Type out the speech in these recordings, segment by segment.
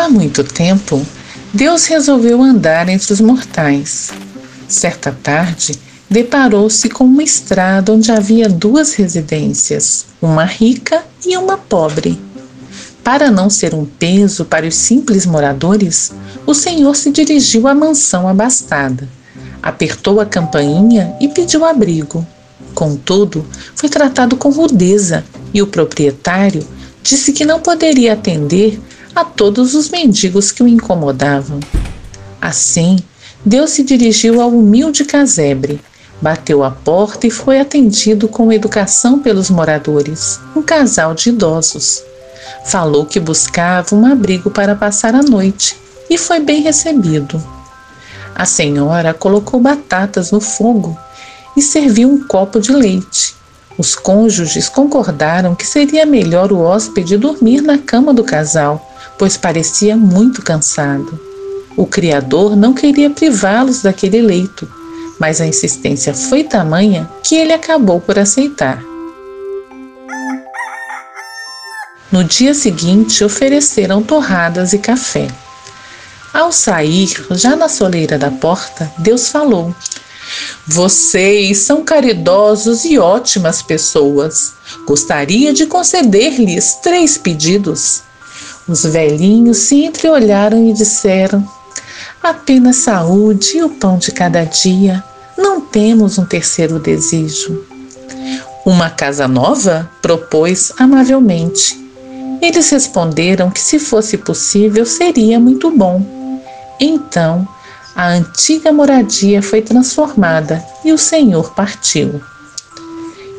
Há muito tempo, Deus resolveu andar entre os mortais. Certa tarde, deparou-se com uma estrada onde havia duas residências, uma rica e uma pobre. Para não ser um peso para os simples moradores, o Senhor se dirigiu à mansão abastada, apertou a campainha e pediu abrigo. Contudo, foi tratado com rudeza e o proprietário disse que não poderia atender a todos os mendigos que o incomodavam. Assim, Deus se dirigiu ao humilde casebre, bateu a porta e foi atendido com educação pelos moradores, um casal de idosos. Falou que buscava um abrigo para passar a noite e foi bem recebido. A senhora colocou batatas no fogo e serviu um copo de leite. Os cônjuges concordaram que seria melhor o hóspede dormir na cama do casal, pois parecia muito cansado. O Criador não queria privá-los daquele leito, mas a insistência foi tamanha que ele acabou por aceitar. No dia seguinte, ofereceram torradas e café. Ao sair, já na soleira da porta, Deus falou: vocês são caridosos e ótimas pessoas. Gostaria de conceder-lhes três pedidos. Os velhinhos se entreolharam e disseram: Apenas saúde e o pão de cada dia. Não temos um terceiro desejo. Uma casa nova? propôs amavelmente. Eles responderam que, se fosse possível, seria muito bom. Então, a antiga moradia foi transformada e o Senhor partiu.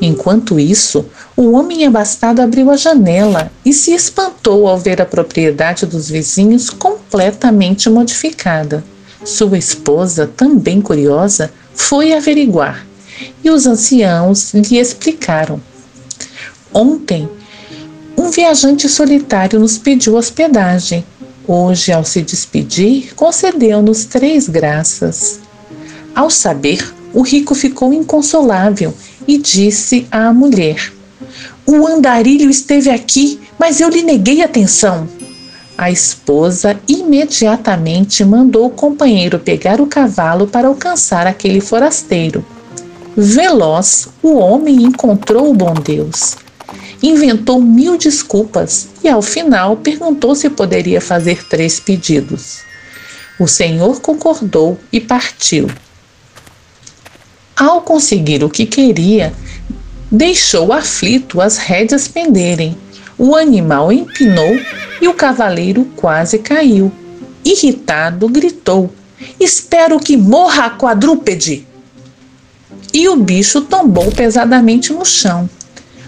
Enquanto isso, o homem abastado abriu a janela e se espantou ao ver a propriedade dos vizinhos completamente modificada. Sua esposa, também curiosa, foi averiguar e os anciãos lhe explicaram. Ontem, um viajante solitário nos pediu hospedagem Hoje, ao se despedir, concedeu-nos três graças. Ao saber, o rico ficou inconsolável e disse à mulher: O andarilho esteve aqui, mas eu lhe neguei atenção. A esposa imediatamente mandou o companheiro pegar o cavalo para alcançar aquele forasteiro. Veloz, o homem encontrou o bom Deus inventou mil desculpas e, ao final, perguntou se poderia fazer três pedidos. O Senhor concordou e partiu. Ao conseguir o que queria, deixou aflito as rédeas penderem. O animal empinou e o cavaleiro quase caiu. Irritado, gritou: Espero que morra a quadrúpede! E o bicho tombou pesadamente no chão.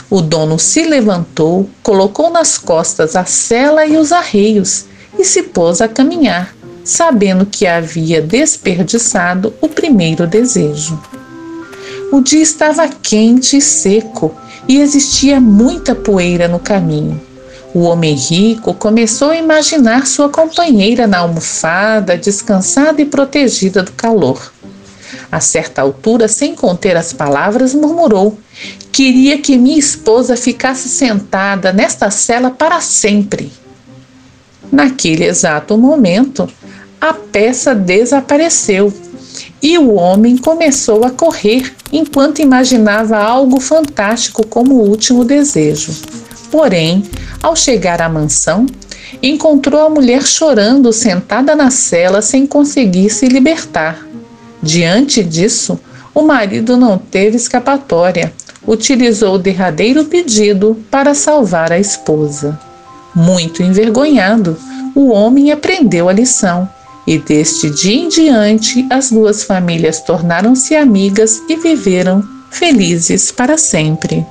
O dono se levantou, colocou nas costas a sela e os arreios e se pôs a caminhar, sabendo que havia desperdiçado o primeiro desejo. O dia estava quente e seco e existia muita poeira no caminho. O homem rico começou a imaginar sua companheira na almofada, descansada e protegida do calor. A certa altura, sem conter as palavras, murmurou: Queria que minha esposa ficasse sentada nesta cela para sempre. Naquele exato momento, a peça desapareceu e o homem começou a correr enquanto imaginava algo fantástico como último desejo. Porém, ao chegar à mansão, encontrou a mulher chorando sentada na cela sem conseguir se libertar. Diante disso, o marido não teve escapatória. Utilizou o derradeiro pedido para salvar a esposa. Muito envergonhado, o homem aprendeu a lição e deste dia em diante as duas famílias tornaram-se amigas e viveram felizes para sempre.